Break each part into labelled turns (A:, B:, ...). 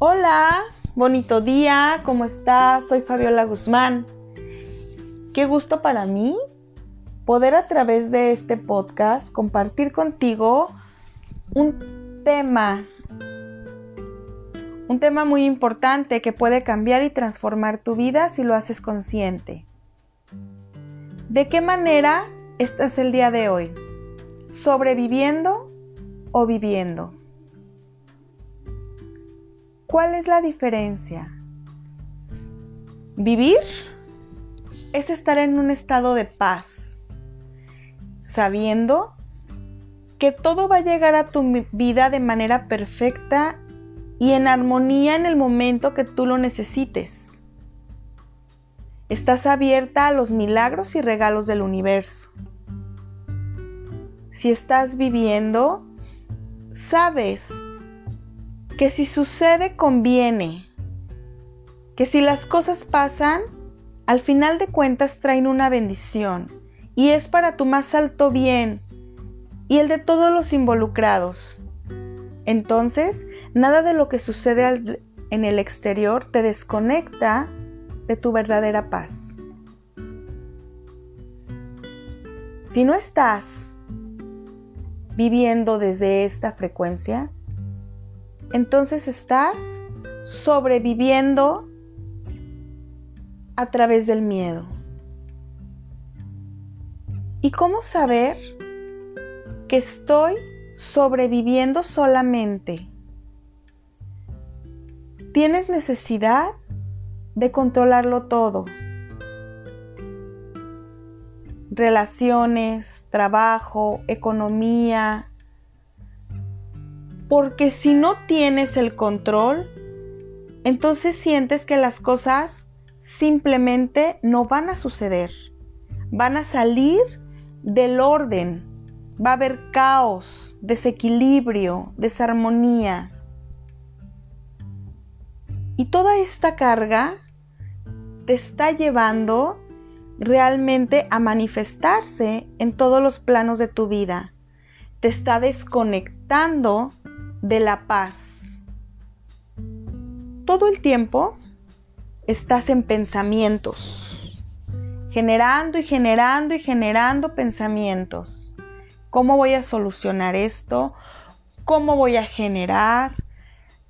A: Hola, bonito día, ¿cómo estás? Soy Fabiola Guzmán. Qué gusto para mí poder a través de este podcast compartir contigo un tema, un tema muy importante que puede cambiar y transformar tu vida si lo haces consciente. ¿De qué manera estás el día de hoy? ¿Sobreviviendo o viviendo? ¿Cuál es la diferencia? Vivir es estar en un estado de paz, sabiendo que todo va a llegar a tu vida de manera perfecta y en armonía en el momento que tú lo necesites. Estás abierta a los milagros y regalos del universo. Si estás viviendo, sabes que si sucede conviene, que si las cosas pasan, al final de cuentas traen una bendición y es para tu más alto bien y el de todos los involucrados. Entonces, nada de lo que sucede en el exterior te desconecta de tu verdadera paz. Si no estás viviendo desde esta frecuencia, entonces estás sobreviviendo a través del miedo. ¿Y cómo saber que estoy sobreviviendo solamente? Tienes necesidad de controlarlo todo. Relaciones, trabajo, economía, porque si no tienes el control, entonces sientes que las cosas simplemente no van a suceder. Van a salir del orden. Va a haber caos, desequilibrio, desarmonía. Y toda esta carga te está llevando realmente a manifestarse en todos los planos de tu vida. Te está desconectando de la paz. Todo el tiempo estás en pensamientos, generando y generando y generando pensamientos. ¿Cómo voy a solucionar esto? ¿Cómo voy a generar?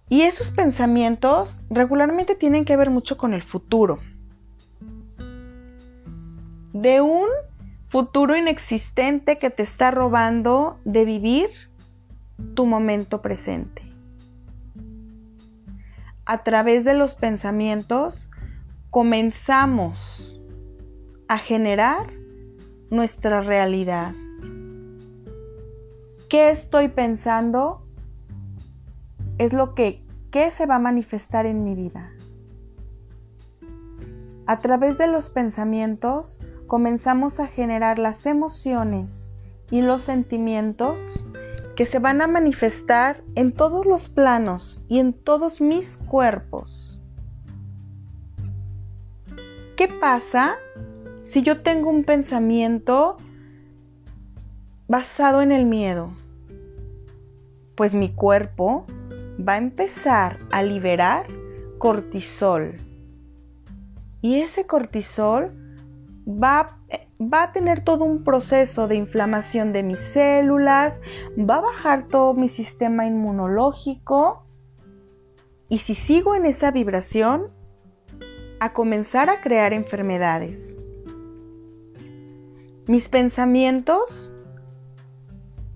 A: Y esos pensamientos regularmente tienen que ver mucho con el futuro. De un futuro inexistente que te está robando de vivir tu momento presente. A través de los pensamientos comenzamos a generar nuestra realidad. ¿Qué estoy pensando? Es lo que ¿qué se va a manifestar en mi vida? A través de los pensamientos comenzamos a generar las emociones y los sentimientos que se van a manifestar en todos los planos y en todos mis cuerpos. ¿Qué pasa si yo tengo un pensamiento basado en el miedo? Pues mi cuerpo va a empezar a liberar cortisol. Y ese cortisol va, va, a tener todo un proceso de inflamación de mis células, va a bajar todo mi sistema inmunológico y si sigo en esa vibración, a comenzar a crear enfermedades. Mis pensamientos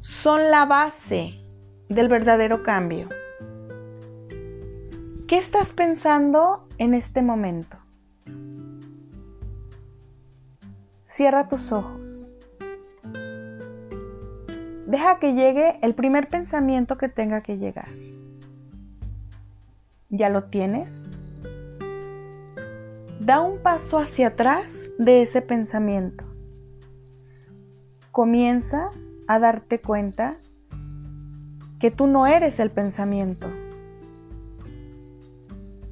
A: son la base del verdadero cambio. ¿Qué estás pensando en este momento? Cierra tus ojos. Deja que llegue el primer pensamiento que tenga que llegar. ¿Ya lo tienes? Da un paso hacia atrás de ese pensamiento. Comienza a darte cuenta que tú no eres el pensamiento,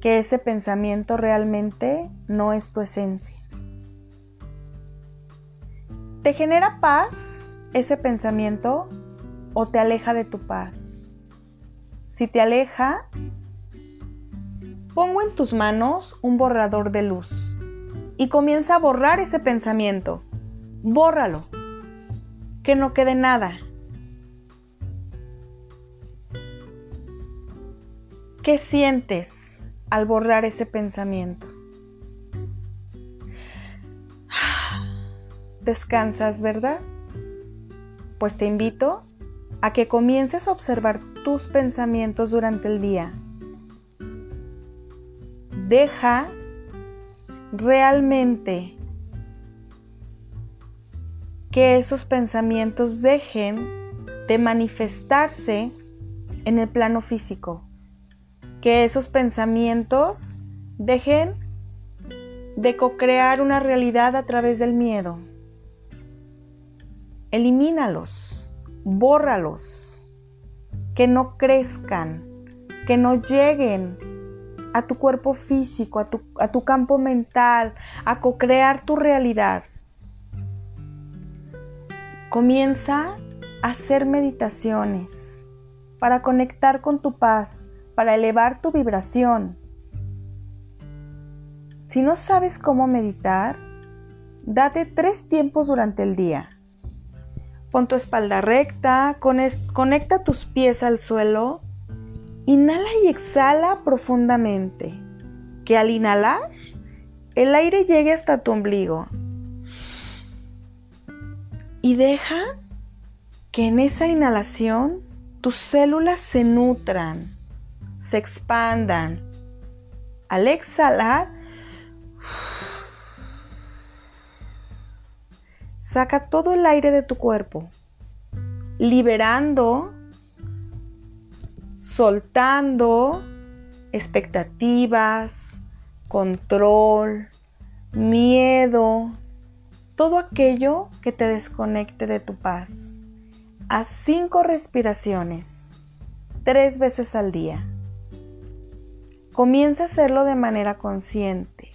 A: que ese pensamiento realmente no es tu esencia. ¿Te genera paz ese pensamiento o te aleja de tu paz? Si te aleja, Pongo en tus manos un borrador de luz y comienza a borrar ese pensamiento. Bórralo. Que no quede nada. ¿Qué sientes al borrar ese pensamiento? Descansas, ¿verdad? Pues te invito a que comiences a observar tus pensamientos durante el día. Deja realmente que esos pensamientos dejen de manifestarse en el plano físico. Que esos pensamientos dejen de co-crear una realidad a través del miedo. Elimínalos, bórralos, que no crezcan, que no lleguen a tu cuerpo físico, a tu, a tu campo mental, a co-crear tu realidad. Comienza a hacer meditaciones para conectar con tu paz, para elevar tu vibración. Si no sabes cómo meditar, date tres tiempos durante el día. Pon tu espalda recta, conecta tus pies al suelo, inhala y exhala profundamente. Que al inhalar, el aire llegue hasta tu ombligo. Y deja que en esa inhalación tus células se nutran, se expandan. Al exhalar, Saca todo el aire de tu cuerpo, liberando, soltando expectativas, control, miedo, todo aquello que te desconecte de tu paz. Haz cinco respiraciones, tres veces al día. Comienza a hacerlo de manera consciente.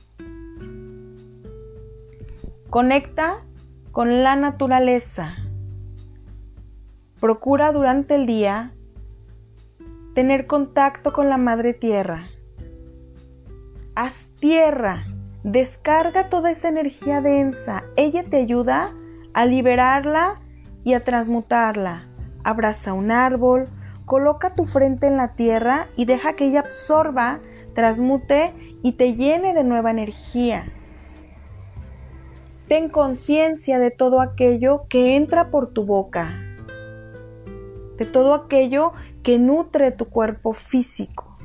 A: Conecta con la naturaleza. Procura durante el día tener contacto con la madre tierra. Haz tierra, descarga toda esa energía densa. Ella te ayuda a liberarla y a transmutarla. Abraza un árbol, coloca tu frente en la tierra y deja que ella absorba, transmute y te llene de nueva energía. Ten conciencia de todo aquello que entra por tu boca, de todo aquello que nutre tu cuerpo físico.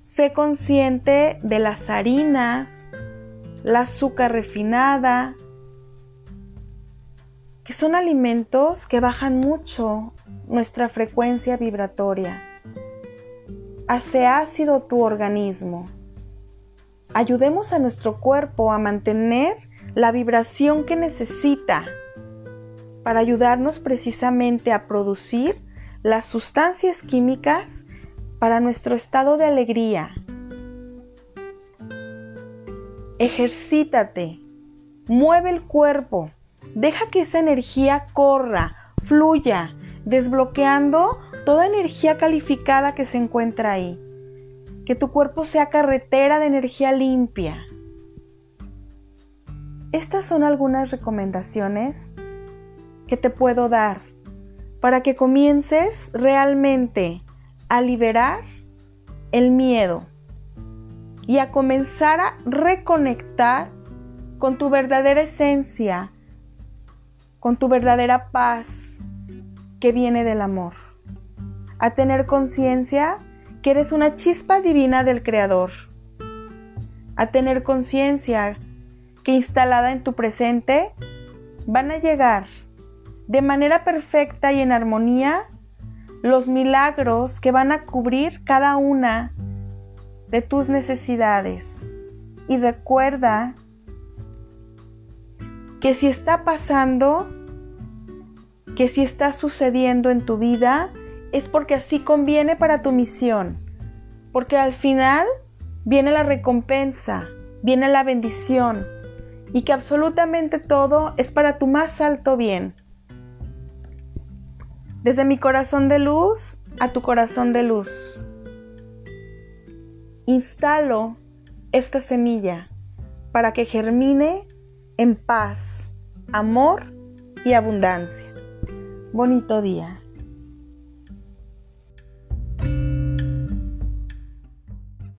A: Sé consciente de las harinas, la azúcar refinada, que son alimentos que bajan mucho nuestra frecuencia vibratoria. Hace ácido tu organismo ayudemos a nuestro cuerpo a mantener la vibración que necesita para ayudarnos precisamente a producir las sustancias químicas para nuestro estado de alegría. Ejercítate, mueve el cuerpo, deja que esa energía corra, fluya, desbloqueando toda energía calificada que se encuentra ahí que tu cuerpo sea carretera de energía limpia. Estas son algunas recomendaciones que te puedo dar para que comiences realmente a liberar el miedo y a comenzar a reconectar con tu verdadera esencia, con tu verdadera paz que viene del amor. A tener conciencia que eres una chispa divina del Creador, a tener conciencia que instalada en tu presente van a llegar de manera perfecta y en armonía los milagros que van a cubrir cada una de tus necesidades. Y recuerda que si está pasando, que si está sucediendo en tu vida, es porque así conviene para tu misión. Porque al final viene la recompensa, viene la bendición y que absolutamente todo es para tu más alto bien. Desde mi corazón de luz a tu corazón de luz. instalo esta semilla para que germine en paz, amor y abundancia. Bonito día.